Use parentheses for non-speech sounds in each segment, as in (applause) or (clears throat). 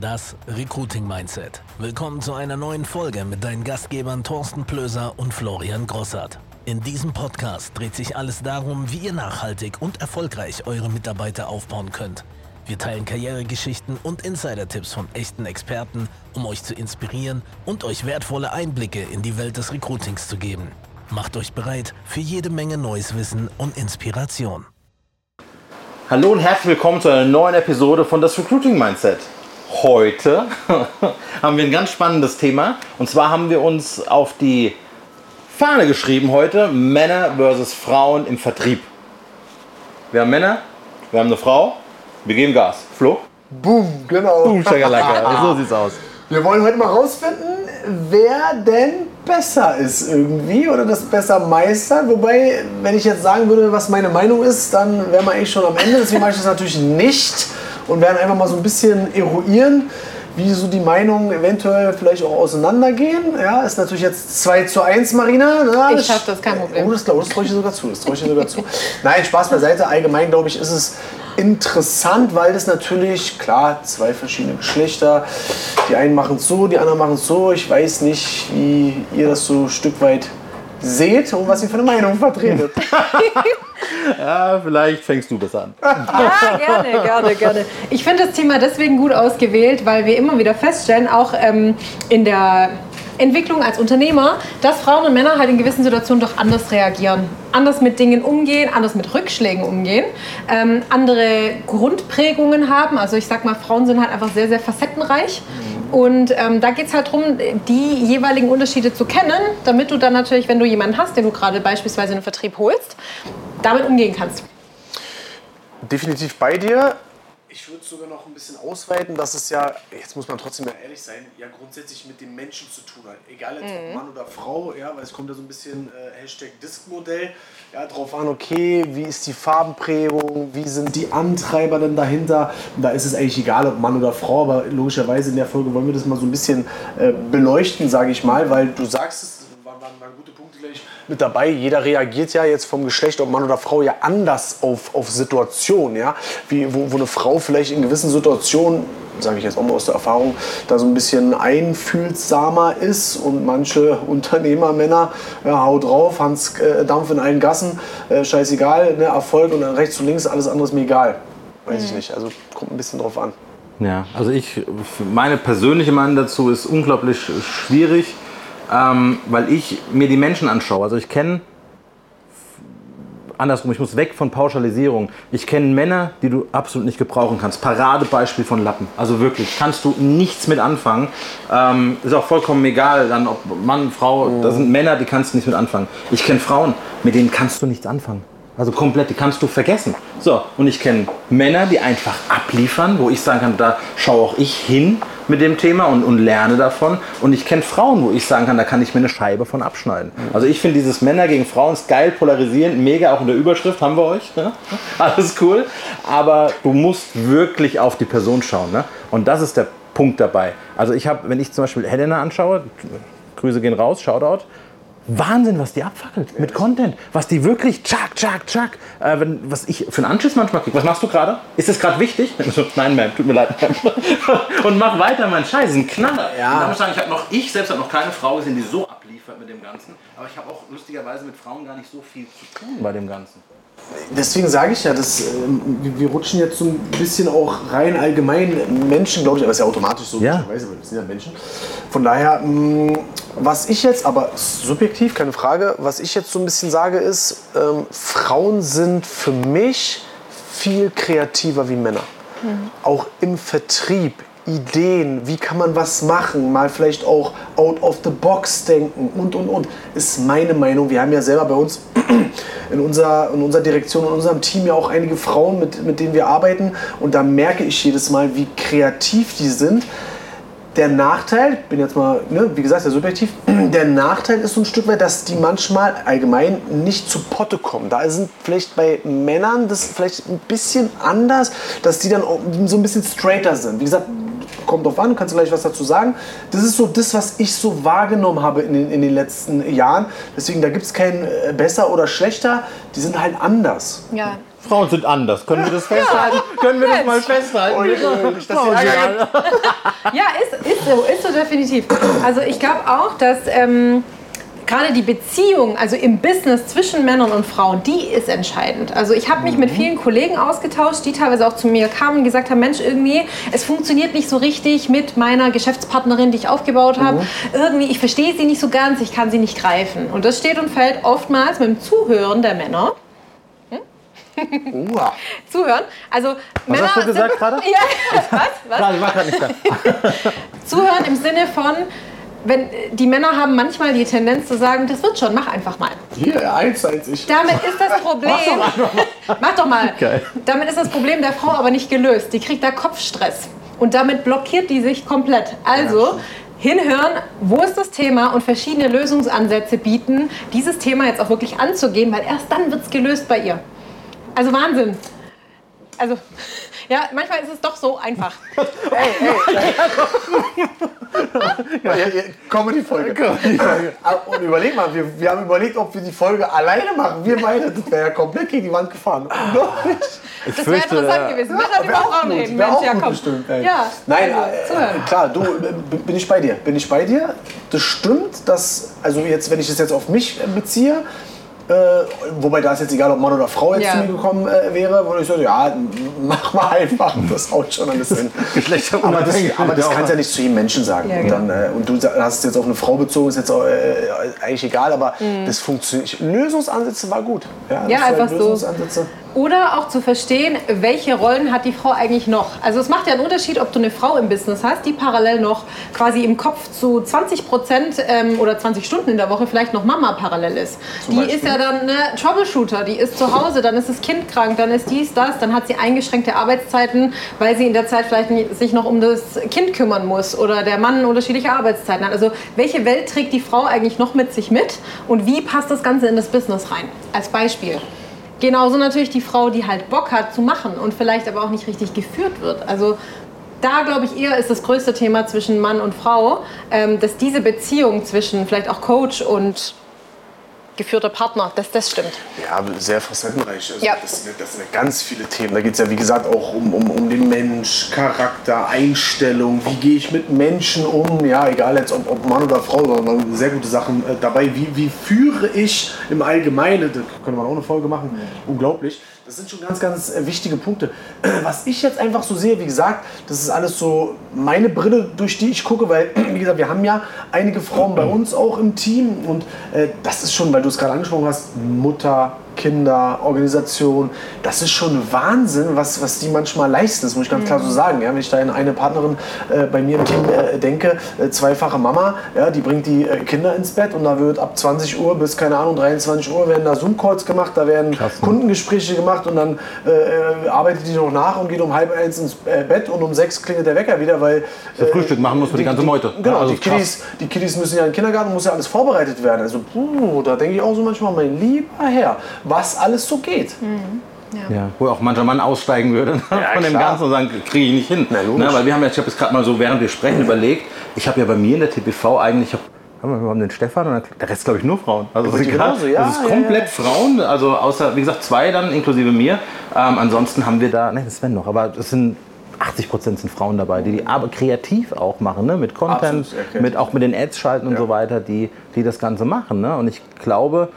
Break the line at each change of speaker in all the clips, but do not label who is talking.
Das Recruiting Mindset. Willkommen zu einer neuen Folge mit deinen Gastgebern Thorsten Plöser und Florian Grossart. In diesem Podcast dreht sich alles darum, wie ihr nachhaltig und erfolgreich eure Mitarbeiter aufbauen könnt. Wir teilen Karrieregeschichten und Insider-Tipps von echten Experten, um euch zu inspirieren und euch wertvolle Einblicke in die Welt des Recruitings zu geben. Macht euch bereit für jede Menge neues Wissen und Inspiration.
Hallo und herzlich willkommen zu einer neuen Episode von das Recruiting Mindset. Heute (laughs) haben wir ein ganz spannendes Thema und zwar haben wir uns auf die Fahne geschrieben heute Männer versus Frauen im Vertrieb. Wir haben Männer, wir haben eine Frau, wir geben Gas. Flo?
Boom, genau.
Boom, Schakalaka. (laughs) so sieht's aus.
Wir wollen heute mal rausfinden, wer denn besser ist irgendwie oder das besser meistert. Wobei, wenn ich jetzt sagen würde, was meine Meinung ist, dann wären wir eigentlich schon am Ende. Deswegen mache ich das natürlich nicht und werden einfach mal so ein bisschen eruieren, wie so die Meinungen eventuell vielleicht auch auseinandergehen. Ja, ist natürlich jetzt 2 zu 1, Marina.
Ja, ich schaffe das, kein Problem.
Oh, das, das traue ich sogar zu. Das traue ich dir sogar zu. (laughs) Nein, Spaß beiseite. Allgemein, glaube ich, ist es interessant, weil das natürlich, klar, zwei verschiedene Geschlechter. Die einen machen es so, die anderen machen es so. Ich weiß nicht, wie ihr das so ein Stück weit seht und was ihr für eine Meinung vertretet. (laughs)
ja, vielleicht fängst du besser an.
Ja, gerne, gerne, gerne. Ich finde das Thema deswegen gut ausgewählt, weil wir immer wieder feststellen, auch ähm, in der Entwicklung als Unternehmer, dass Frauen und Männer halt in gewissen Situationen doch anders reagieren, anders mit Dingen umgehen, anders mit Rückschlägen umgehen, ähm, andere Grundprägungen haben. Also ich sag mal, Frauen sind halt einfach sehr, sehr facettenreich. Und ähm, da geht es halt darum, die jeweiligen Unterschiede zu kennen, damit du dann natürlich, wenn du jemanden hast, den du gerade beispielsweise in den Vertrieb holst, damit umgehen kannst.
Definitiv bei dir ich würde es sogar noch ein bisschen ausweiten, dass es ja, jetzt muss man trotzdem ja ehrlich sein, ja grundsätzlich mit dem Menschen zu tun hat. Egal jetzt mhm. ob Mann oder Frau, ja, weil es kommt ja so ein bisschen äh, Hashtag Disk-Modell, ja, drauf an, okay, wie ist die Farbenprägung, wie sind die Antreiber denn dahinter. Und da ist es eigentlich egal, ob Mann oder Frau, aber logischerweise in der Folge wollen wir das mal so ein bisschen äh, beleuchten, sage ich mal, weil du sagst es, waren, waren, waren gute Punkte gleich mit dabei. Jeder reagiert ja jetzt vom Geschlecht, ob Mann oder Frau, ja anders auf, auf Situationen. Ja? Wie, wo, wo eine Frau vielleicht in gewissen Situationen, sage ich jetzt auch mal aus der Erfahrung, da so ein bisschen einfühlsamer ist und manche (laughs) Unternehmermänner, ja, haut drauf, Hans äh, Dampf in allen Gassen, äh, scheißegal, ne, Erfolg und dann rechts und links, alles andere ist mir egal. Weiß mhm. ich nicht, also kommt ein bisschen drauf an.
Ja, also ich, meine persönliche Meinung dazu ist unglaublich schwierig ähm, weil ich mir die Menschen anschaue. Also ich kenne, andersrum, ich muss weg von Pauschalisierung. Ich kenne Männer, die du absolut nicht gebrauchen kannst. Paradebeispiel von Lappen. Also wirklich, kannst du nichts mit anfangen. Ähm, ist auch vollkommen egal, dann ob Mann, Frau, oh. das sind Männer, die kannst du nicht mit anfangen. Ich kenne Frauen, mit denen kannst du nichts anfangen. Also komplett, die kannst du vergessen. So, und ich kenne Männer, die einfach abliefern, wo ich sagen kann, da schaue auch ich hin mit dem Thema und, und lerne davon. Und ich kenne Frauen, wo ich sagen kann, da kann ich mir eine Scheibe von abschneiden. Also ich finde dieses Männer gegen Frauen geil, polarisierend, mega, auch in der Überschrift haben wir euch. Ne? (laughs) Alles cool. Aber du musst wirklich auf die Person schauen. Ne? Und das ist der Punkt dabei. Also ich habe, wenn ich zum Beispiel Helena anschaue, Grüße gehen raus, Shoutout, Wahnsinn, was die abfackelt ja, mit Content. Was die wirklich, tschak, tschak, tschak. Äh, wenn, was ich für einen Anschiss manchmal kriege. Was machst du gerade? Ist das gerade wichtig? (laughs) Nein, Ma'am, tut mir leid. (laughs) Und mach weiter, mein Scheiß, ein Knaller. Ja. Und da muss ich sagen, ich habe noch, ich selbst habe noch keine Frau gesehen, die so abliefert mit dem Ganzen. Aber ich habe auch lustigerweise mit Frauen gar nicht so viel zu tun bei dem Ganzen.
Deswegen sage ich ja, dass, äh, wir rutschen jetzt so ein bisschen auch rein allgemein Menschen, glaube ich, aber es ist ja automatisch so,
ja.
weil wir sind ja Menschen. Von daher, mh, mm, was ich jetzt, aber subjektiv, keine Frage, was ich jetzt so ein bisschen sage ist, ähm, Frauen sind für mich viel kreativer wie Männer. Mhm. Auch im Vertrieb, Ideen, wie kann man was machen, mal vielleicht auch out of the box denken und und und, ist meine Meinung. Wir haben ja selber bei uns (clears throat) in unserer, in unserer Direktion, in unserem Team ja auch einige Frauen, mit, mit denen wir arbeiten und da merke ich jedes Mal, wie kreativ die sind. Der Nachteil, bin jetzt mal, ne, wie gesagt, sehr subjektiv, (clears throat) der Nachteil ist so ein Stück weit, dass die manchmal allgemein nicht zu Potte kommen. Da sind vielleicht bei Männern das vielleicht ein bisschen anders, dass die dann so ein bisschen straighter sind. Wie gesagt, kommt drauf an, kannst du gleich was dazu sagen. Das ist so das, was ich so wahrgenommen habe in den, in den letzten Jahren. Deswegen, da gibt es kein äh, besser oder schlechter, die sind halt anders.
Ja.
Frauen sind anders. Können wir das festhalten? Können wir das mal festhalten?
Ja, ist, ist so, ist so definitiv. Also ich glaube auch, dass ähm, gerade die Beziehung, also im Business zwischen Männern und Frauen, die ist entscheidend. Also ich habe mich mit vielen Kollegen ausgetauscht, die teilweise auch zu mir kamen und gesagt haben, Mensch, irgendwie, es funktioniert nicht so richtig mit meiner Geschäftspartnerin, die ich aufgebaut habe. Irgendwie, ich verstehe sie nicht so ganz, ich kann sie nicht greifen. Und das steht und fällt oftmals mit dem Zuhören der Männer.
Uah. (laughs)
Zuhören. Also
Was hast du gesagt gerade? (laughs)
Ja, was? (laughs) was?
Klar, ich war gerade nicht da.
Zuhören im Sinne von, wenn die Männer haben manchmal die Tendenz zu sagen, das wird schon, mach einfach mal.
Hier, eins, eins, ich.
Damit ist das (laughs) Problem. Mach doch mal.
Geil.
Damit ist das Problem der Frau aber nicht gelöst. Die kriegt da Kopfstress. Und damit blockiert die sich komplett. Also hinhören, wo ist das Thema und verschiedene Lösungsansätze bieten, dieses Thema jetzt auch wirklich anzugehen, weil erst dann wird es gelöst bei ihr. Also Wahnsinn. Also, ja, manchmal ist es doch so einfach. (laughs)
Ja, ja, Comedy-Folge. Ah, Und überleg mal, wir, wir haben überlegt, ob wir die Folge alleine machen. Wir beide, das wäre ja komplett gegen die Wand gefahren. (laughs)
Ich
Das wäre interessant gewesen. Wir Frauen reden.
Wäre
Mensch,
auch
ja,
gut
komm.
bestimmt. Ey.
Ja,
Nein,
also,
äh, klar, du, äh, bin ich bei dir. Bin ich bei dir. Das stimmt, dass, also jetzt, wenn ich das jetzt auf mich äh, beziehe, äh, wobei da ist jetzt egal, ob Mann oder Frau jetzt
Ja.
zu mir gekommen äh, wäre, würde ich sagen, ja, mach mal einfach, (laughs) das haut schon alles hin. aber das, aber das kannst du ja nicht zu jedem Menschen sagen.
Ja,
und,
genau.
dann, äh, und du hast es jetzt auf eine Frau bezogen, ist jetzt auch, äh, eigentlich egal, aber das funktioniert. Lösungsansätze war gut. Ja,
Mhm. Ja, einfach so. Oder auch zu verstehen, welche Rollen hat die Frau eigentlich noch. Also es macht ja einen Unterschied, ob du eine Frau im Business hast, die parallel noch quasi im Kopf zu 20 Prozent ähm, oder 20 Stunden in der Woche vielleicht noch Mama parallel ist. die
Beispiel?
ist ja dann eine Troubleshooter, die ist zu Hause, dann ist das Kind krank, dann ist dies, das, dann hat sie eingeschränkte Arbeitszeiten, weil sie in der Zeit vielleicht sich noch um das Kind kümmern muss oder der Mann unterschiedliche Arbeitszeiten hat. Also welche Welt trägt die Frau eigentlich noch mit sich mit und wie passt das Ganze in das Business rein? Als Beispiel. Genauso natürlich die Frau, die halt Bock hat zu machen und vielleicht aber auch nicht richtig geführt wird. Also da glaube ich eher ist das größte Thema zwischen Mann und Frau, ähm, dass diese Beziehung zwischen vielleicht auch Coach und geführter Partner, dass das stimmt.
Ja, sehr facettenreich. Also
Ja.
das, sind, das sind ja ganz viele Themen. Da geht es ja, wie gesagt, auch um, um, um den Mensch, Charakter, Einstellung. Wie gehe ich mit Menschen um? Ja, egal jetzt, ob, ob Mann oder Frau, waren sehr gute Sachen äh, dabei. Wie, wie führe ich im Allgemeinen? Da können wir auch eine Folge machen. Unglaublich. Das sind schon ganz, ganz äh, wichtige Punkte. (clears throat) Was ich jetzt einfach so sehe, wie gesagt, das ist alles so meine Brille, durch die ich gucke, weil, (clears throat) wie gesagt, wir haben ja einige Frauen bei uns auch im Team und äh, das ist schon, weil du es gerade angesprochen hast, Mutter, Kinder, Organisation, das ist schon Wahnsinn, was, was die manchmal leisten, das muss ich ganz klar so sagen. Ja? Wenn ich da an eine Partnerin äh, bei mir im Team äh, denke, äh, zweifache Mama, ja, die bringt die äh, Kinder ins Bett und da wird ab 20 Uhr bis, keine Ahnung, 23 Uhr werden da Zoom-Calls gemacht, da werden
ne?
Kundengespräche gemacht und dann äh, äh, arbeitet die noch nach und geht um halb eins ins äh, Bett und um sechs klingelt der Wecker wieder, weil
Das Frühstück machen muss für die ganze Meute.
Genau,
Ja, also
die. Kiddies, die Kiddies müssen ja in den Kindergarten, muss ja alles vorbereitet werden. Also, puh, da denke ich auch so manchmal, mein lieber Herr, was alles so geht.
Ja, wo auch mancher Mann aussteigen würde von dem
klar.
Ganzen und sagen, kriege ich nicht hin.
Na, logisch.
ne, weil wir haben jetzt, ich habe jetzt gerade mal so, während wir sprechen, überlegt, ich habe ja bei mir in der TPV eigentlich, ich hab, haben wir haben den Stefan und der Rest glaube ich nur Frauen. Also es ist,
genauso, ja,
also es ist
ja,
komplett
ja.
Frauen, also außer, wie gesagt, zwei dann inklusive mir. Ähm, ansonsten haben wir da, ne, das Sven noch, aber es sind 80 Prozent sind Frauen dabei, die die aber kreativ auch machen, ne? mit Content,
Absolut,
mit, auch mit den Ads schalten und
Ja.
so weiter, die, die das Ganze machen. Ne? Und ich glaube,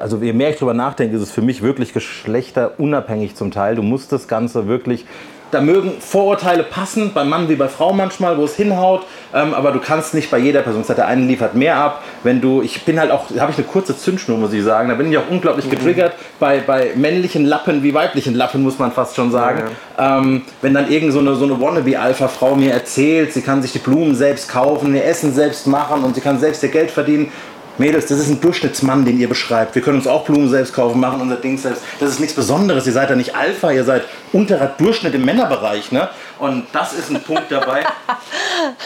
also je mehr ich drüber nachdenke, ist es für mich wirklich geschlechterunabhängig zum Teil. Du musst das Ganze wirklich. Da mögen Vorurteile passen, beim Mann wie bei Frau manchmal, wo es hinhaut, ähm, aber du kannst nicht bei jeder Person. Der eine liefert mehr ab. Wenn du, ich bin halt auch, da habe ich eine kurze Zündschnur, muss ich sagen. Da bin ich auch unglaublich getriggert bei, bei männlichen Lappen wie weiblichen Lappen, muss man fast schon sagen. Ähm, wenn dann irgend so eine, so eine Wannabe-Alpha-Frau mir erzählt, sie kann sich die Blumen selbst kaufen, ihr Essen selbst machen und sie kann selbst ihr Geld verdienen. Mädels, das ist ein Durchschnittsmann, den ihr beschreibt. Wir können uns auch Blumen selbst kaufen, machen unser Ding selbst. Das ist nichts Besonderes. Ihr seid ja nicht Alpha, ihr seid unterer Durchschnitt im Männerbereich. Ne? Und das ist ein Punkt dabei.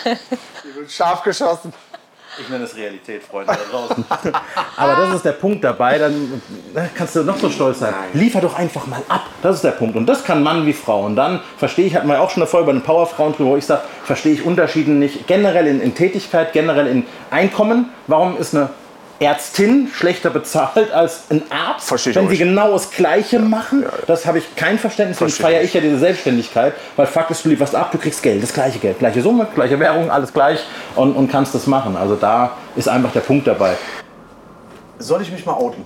(laughs)
Scharf geschossen.
Ich nenne es Realität, Freunde da draußen. (laughs) Aber das ist der Punkt dabei, dann äh, kannst du noch so stolz sein. Liefer doch einfach mal ab. Das ist der Punkt. Und das kann Mann wie Frau. Und dann verstehe ich, hatten wir auch schon eine Folge bei den Powerfrauen drüber, wo ich sage, verstehe ich Unterschiede nicht generell in, in Tätigkeit, generell in Einkommen. Warum ist eine Ärztin schlechter bezahlt als ein Arzt, wenn sie
nicht.
genau das Gleiche machen. Das habe ich kein Verständnis. Deswegen
Versteh
feiere
ich
ja diese Selbstständigkeit, weil Fakt ist, du lieferst ab, du kriegst Geld, das gleiche Geld, gleiche Summe, gleiche Währung, alles gleich und, und kannst das machen. Also da ist einfach der Punkt dabei.
Soll ich mich mal outen?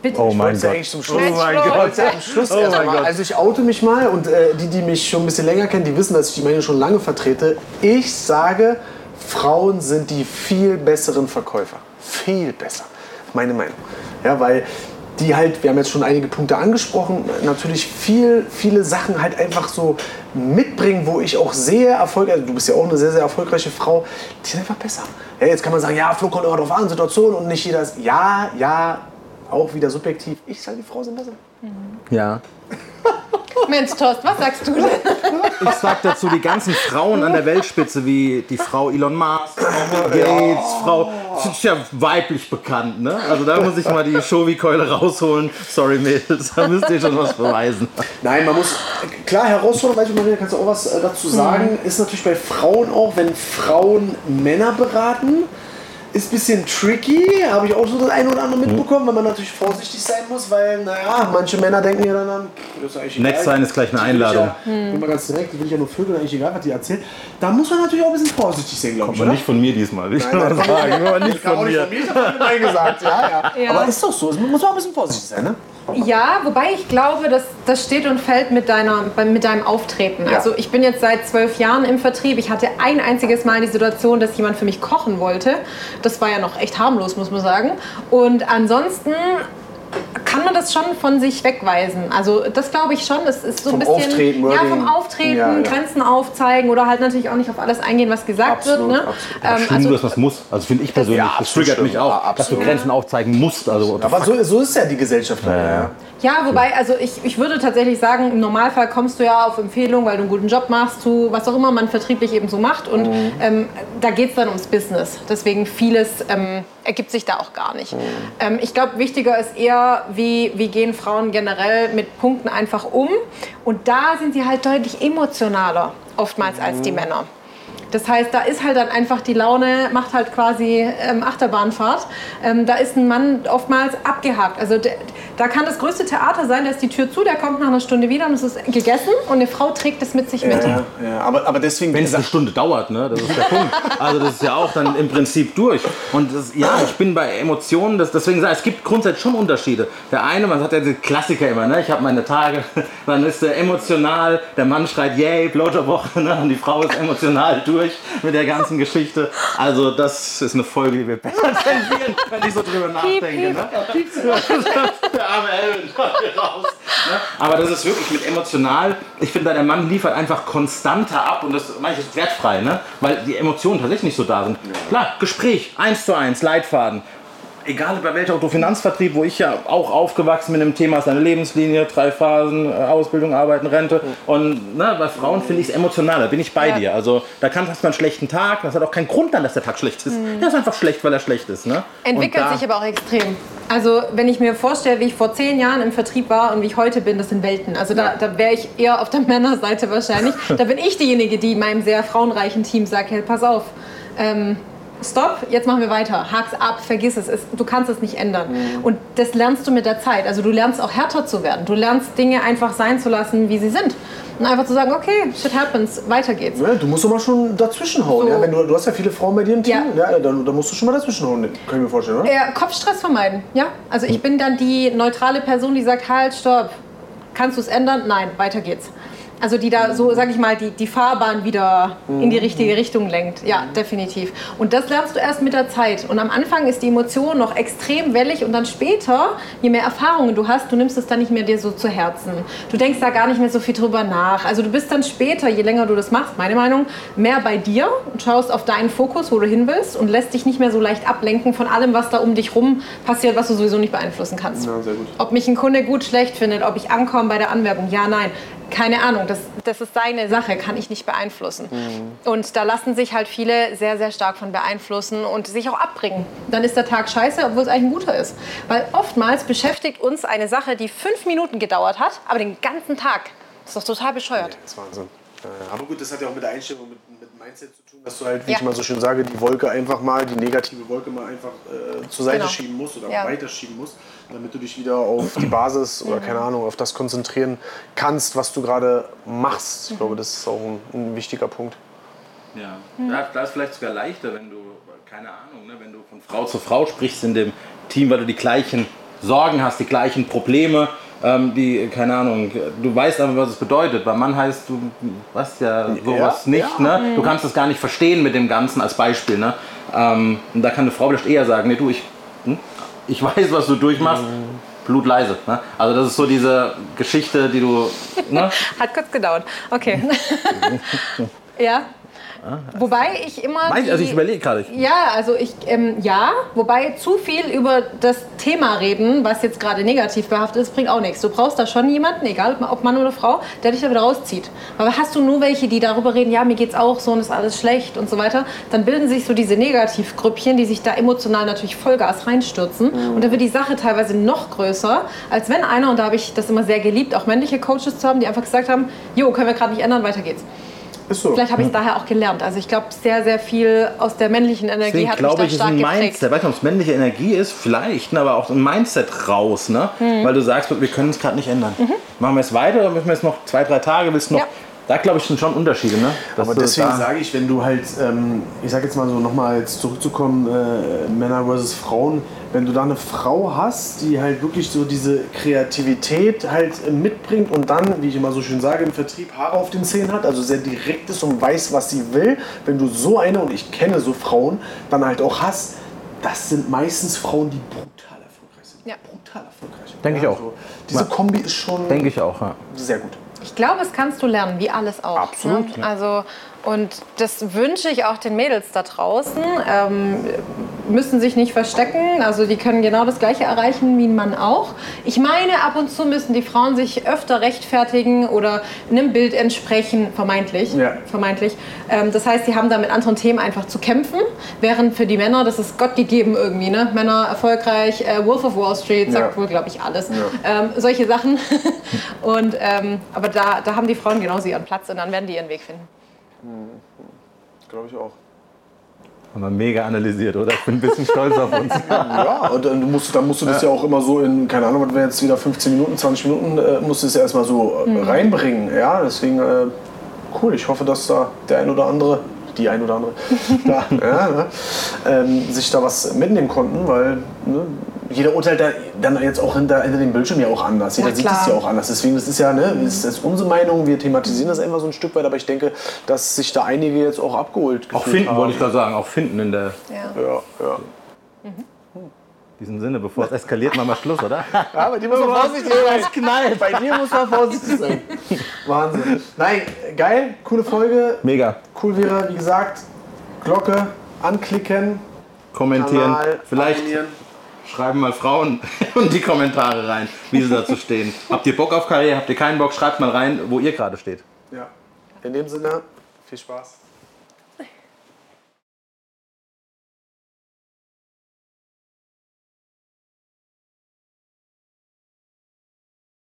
Bitte.
Oh
Ich
mein
ja
Gott.
zum Schluss.
Oh mein
Ich
Gott.
ja am Schluss
Oh mein
mal.
Gott.
Also ich oute mich mal und äh, die, die mich schon ein bisschen länger kennen, die wissen, dass ich die Meinung schon lange vertrete. Ich sage, Frauen sind die viel besseren Verkäufer. Viel besser. Meine Meinung. Ja, weil die halt, wir haben jetzt schon einige Punkte angesprochen, natürlich viel, viele Sachen halt einfach so mitbringen, wo ich auch sehr erfolgreich, also du bist ja auch eine sehr, sehr erfolgreiche Frau, die sind einfach besser. Ja, jetzt kann man sagen, ja, Flo kommt immer drauf an, Situation und nicht jeder ist, ja, ja, auch wieder subjektiv. Ich sage, die Frauen sind besser.
Ja. (laughs)
Mensch, Torst, was sagst du denn? (laughs)
Ich sag dazu die ganzen Frauen an der Weltspitze, wie die Frau Elon Musk, Frau Bill Gates, Frau, das ist ja weiblich bekannt, ne? Also da muss ich mal die Shovi-Keule rausholen. Sorry, Mädels, da müsst ihr schon was beweisen.
Nein, man muss, klar, Herausforderung, weißt du, Maria, kannst du auch was äh, dazu sagen, ist natürlich bei Frauen auch, wenn Frauen Männer beraten, ist ein bisschen tricky, habe ich auch so das eine oder andere mitbekommen, weil man natürlich vorsichtig sein muss, weil, naja, manche Männer denken ja dann, an, das ist eigentlich egal.
Next sein ist gleich eine
will ich
Einladung.
Ja, bin mal ganz direkt, die will ich ja nur vögeln, eigentlich egal, was die erzählt. Da muss man natürlich auch ein bisschen vorsichtig sein, glaube ich,
Aber
oder?
nicht von mir diesmal, will ich
Nein,
mal
nein,
sagen.
nein,
Aber nicht von
nicht
mir.
von mir, ich habe gesagt, ja, ja,
Ja.
Aber ist doch so, muss auch ein bisschen vorsichtig sein, ne?
Ja, wobei ich glaube, dass das steht und fällt mit, deiner, mit deinem Auftreten.
Ja.
Also ich bin jetzt seit zwölf Jahren im Vertrieb. Ich hatte ein einziges Mal die Situation, dass jemand für mich kochen wollte. Das war ja noch echt harmlos, muss man sagen. Und ansonsten kann man das schon von sich wegweisen. Also das glaube ich schon. Es ist so
Vom
ein bisschen
Auftreten,
ja, vom Auftreten,
Ja, ja.
Grenzen aufzeigen oder halt natürlich auch nicht auf alles eingehen, was gesagt
Absolut,
wird. Ne?
absolut.
Ähm,
Schlimm,
also,
dass was muss. Also finde ich persönlich.
Ja,
das
absolut
triggert mich auch,
Ja,
dass du
absolut.
Grenzen aufzeigen musst. Also, what the
Aber so, so ist ja die Gesellschaft. leider, ja.
Ja, wobei, also ich, ich würde tatsächlich sagen, im Normalfall kommst du ja auf Empfehlung, weil du einen guten Job machst, zu was auch immer man vertrieblich eben so macht. Und ähm, da geht es dann ums Business. Deswegen vieles ähm, ergibt sich da auch gar nicht. Ähm, ich glaube, wichtiger ist eher, wie, wie gehen Frauen generell mit Punkten einfach um. Und da sind sie halt deutlich emotionaler oftmals als die Männer. Das heißt, da ist halt dann einfach die Laune, macht halt quasi ähm, Achterbahnfahrt. Ähm, da ist ein Mann oftmals abgehakt. Also der, da kann das größte Theater sein, da ist die Tür zu, der kommt nach einer Stunde wieder und es ist gegessen und eine Frau trägt es mit sich mit.
Ja, ja, aber, aber deswegen,
Wenn es eine Stunde dauert, ne? das ist der Punkt. Also das ist ja auch dann im Prinzip durch. Und das, ja, ich bin bei Emotionen, das, deswegen sage ich, es gibt grundsätzlich schon Unterschiede. Der eine, man hat ja die Klassiker immer, ne? ich habe meine Tage, (laughs) dann ist er emotional, der Mann schreit, yay, Blowjob-Woche, ne? und die Frau ist emotional durch mit der ganzen Geschichte. Also das ist eine Folge, die wir besser zensieren, wenn ich so drüber nachdenke. Ne? Der arme Elvin (laughs) raus. Ne? Aber das ist wirklich mit emotional. Ich finde, der Mann liefert einfach konstanter ab und das manches ist wertfrei, ne? weil die Emotionen tatsächlich nicht so da sind. Klar, Gespräch, eins zu eins, Leitfaden. Egal bei welcher Autofinanzvertrieb, wo ich ja auch aufgewachsen bin im Thema, ist eine Lebenslinie, drei Phasen, äh, Ausbildung, Arbeiten, Rente. Und ne, bei Frauen finde ich es emotional, da bin ich bei
Ja.
dir. Also da kann hast man einen schlechten Tag, das hat auch keinen Grund dann, dass der Tag schlecht ist. Der ist einfach schlecht, weil er schlecht ist. Ne?
Entwickelt
da-
sich aber auch extrem. Also wenn ich mir vorstelle, wie ich vor zehn Jahren im Vertrieb war und wie ich heute bin, das sind Welten. Also da, da wäre ich eher auf der (laughs) Männerseite wahrscheinlich. Da bin ich diejenige, die meinem sehr frauenreichen Team sagt, hey, pass auf, ähm, stopp, jetzt machen wir weiter. Hak's ab, vergiss es. es du kannst es nicht ändern. Und das lernst du mit der Zeit. Also du lernst auch härter zu werden. Du lernst Dinge einfach sein zu lassen, wie sie sind. Und einfach zu sagen, okay, shit happens, weiter geht's.
Ja, du musst doch mal schon dazwischenhauen.
So.
Ja? Wenn du, du hast ja viele Frauen bei dir im Team.
Ja.
Ja. dann, dann musst du schon mal dazwischenhauen. Kann ich mir vorstellen, oder?
Ja, Kopfstress vermeiden, ja. Also ich bin dann die neutrale Person, die sagt, halt, stopp, kannst du es ändern? Nein, weiter geht's. Also die da so, sag ich mal, die, die Fahrbahn wieder in die richtige Richtung lenkt. Ja, definitiv. Und das lernst du erst mit der Zeit. Und am Anfang ist die Emotion noch extrem wellig und dann später, je mehr Erfahrungen du hast, du nimmst es dann nicht mehr dir so zu Herzen. Du denkst da gar nicht mehr so viel drüber nach. Also du bist dann später, je länger du das machst, meine Meinung, mehr bei dir und schaust auf deinen Fokus, wo du hin willst und lässt dich nicht mehr so leicht ablenken von allem, was da um dich rum passiert, was du sowieso nicht beeinflussen kannst.
Ja, sehr gut.
Ob mich ein Kunde gut, schlecht findet, ob ich ankomme bei der Anwerbung, ja, nein. Keine Ahnung, das, das ist seine Sache, kann ich nicht beeinflussen. Und da lassen sich halt viele sehr, sehr stark von beeinflussen und sich auch abbringen. Dann ist der Tag scheiße, obwohl es eigentlich ein guter ist. Weil oftmals beschäftigt uns eine Sache, die fünf Minuten gedauert hat, aber den ganzen Tag. Das ist doch total bescheuert.
Das ist Wahnsinn. Ja, ja. Aber gut, das hat ja auch mit der Einstellung, mit, mit Mindset zu tun, dass du halt, wie
Ja.
ich mal so schön sage, die Wolke einfach mal, die negative Wolke mal einfach äh, zur Seite
Genau.
schieben musst oder
Ja.
weiterschieben musst, damit du dich wieder auf die Basis oder keine Ahnung, auf das konzentrieren kannst, was du gerade machst. Ich glaube, das ist auch ein, ein wichtiger Punkt.
Ja. Da, da ist vielleicht sogar leichter, wenn du, keine Ahnung, ne, wenn du von Frau zu Frau sprichst in dem Team, weil du die gleichen Sorgen hast, die gleichen Probleme, ähm, die, keine Ahnung, du weißt aber, was es bedeutet. Beim Mann heißt, du weißt ja sowas
Ja,
nicht,
ja.
ne? Du kannst es gar nicht verstehen mit dem Ganzen als Beispiel, ne? Ähm, und da kann eine Frau vielleicht eher sagen, nee, du, ich, ich weiß, was du durchmachst. Blutleise. Ne? Also das ist so diese Geschichte, die du. Ne? (laughs)
Hat kurz gedauert. Okay. (laughs) ja. Wobei ich immer.
Meint- Also ich
die-
überlege gerade.
Ja, also ich, ähm, ja, wobei zu viel über das Thema reden, was jetzt gerade negativ behaftet ist, bringt auch nichts. Du brauchst da schon jemanden, egal ob Mann oder Frau, der dich da wieder rauszieht. Aber hast du nur welche, die darüber reden, ja, mir geht's auch so und ist alles schlecht und so weiter, dann bilden sich so diese Negativgrüppchen, die sich da emotional natürlich Vollgas reinstürzen. Und dann wird die Sache teilweise noch größer, als wenn einer, und da habe ich das immer sehr geliebt, auch männliche Coaches zu haben, die einfach gesagt haben, jo, können wir gerade nicht ändern, weiter geht's.
Ist so.
Vielleicht habe ich es daher auch gelernt. Also ich glaube, sehr, sehr viel aus der männlichen Energie
Deswegen
hat mich
glaube
da
ich, ist
stark
ein
geprägt.
Mindset. Weißt du, ob es männliche Energie ist? Vielleicht, ne, aber auch ein Mindset raus, ne?
Mhm.
Weil du sagst, wir können es gerade nicht ändern. Machen wir es weiter oder müssen wir jetzt noch zwei, drei Tage? Willst du noch?
Ja.
Da glaube ich sind schon Unterschiede, ne? Dass
Aber deswegen sage ich, wenn du halt, ähm, ich sage jetzt mal so nochmal zurückzukommen, äh, Männer versus Frauen, wenn du da eine Frau hast, die halt wirklich so diese Kreativität halt äh, mitbringt und dann, wie ich immer so schön sage, im Vertrieb Haare auf den Zähnen hat, also sehr direkt ist und weiß, was sie will, wenn du so eine, und ich kenne so Frauen, dann halt auch hast, das sind meistens Frauen, die brutal erfolgreich sind.
Ja.
Brutal erfolgreich.
Denke ich auch.
So. Diese Kombi ist schon
Denke ich auch, ja.
sehr gut.
Ich glaube, das kannst du lernen, wie alles auch.
Absolut,
Ne? Also, und das wünsche ich auch den Mädels da draußen. Ähm, müssen sich nicht verstecken. Also, die können genau das Gleiche erreichen wie ein Mann auch. Ich meine, ab und zu müssen die Frauen sich öfter rechtfertigen oder einem Bild entsprechen, vermeintlich.
Ja.
vermeintlich. Ähm, das heißt, sie haben da mit anderen Themen einfach zu kämpfen. Während für die Männer, das ist Gott gegeben irgendwie. Ne? Männer erfolgreich, äh, Wolf of Wall Street, sagt
Ja.
wohl, glaube ich, alles. Ähm, solche Sachen. (laughs) und, ähm, aber da, da haben die Frauen genauso ihren Platz und dann werden die ihren Weg finden.
Glaube ich auch.
Haben wir mega analysiert, oder? Ich bin ein bisschen stolz auf uns. (laughs)
Ja, und dann musst, du- dann musst du das ja auch immer so in, keine Ahnung, was wir jetzt wieder 15 Minuten, 20 Minuten, äh, musst du es ja erstmal so äh, reinbringen. Ja, deswegen äh, cool. Ich hoffe, dass da der ein oder andere, die ein oder andere, (laughs) da, ja, ne, ähm, sich da was mitnehmen konnten, weil ne, jeder urteilt da dann jetzt auch hinter, hinter dem Bildschirm ja auch anders. Jeder sieht es ja auch anders. Deswegen, das ist ja, ne, das ist unsere Meinung, wir thematisieren das einfach so ein Stück weit, aber ich denke, dass sich da einige jetzt auch abgeholt
Auch finden,
haben.
wollte ich gerade sagen. Auch finden in der,
Ja.
Ja, ja.
diesem Sinne. Bevor es eskaliert, machen wir Schluss, oder?
Ja, bei dir muss man vorsichtig sein. knallt. Bei dir muss man vorsichtig sein. (laughs) Wahnsinn. Nein, geil, coole Folge.
Mega.
Cool wäre, wie gesagt, Glocke anklicken.
Kommentieren.
Kanal
Vielleicht
abonnieren.
Schreiben mal Frauen (laughs) in die Kommentare rein, wie sie dazu stehen. Habt ihr Bock auf Karriere? Habt ihr keinen Bock? Schreibt mal rein, wo ihr gerade steht.
Ja. In dem Sinne, viel Spaß.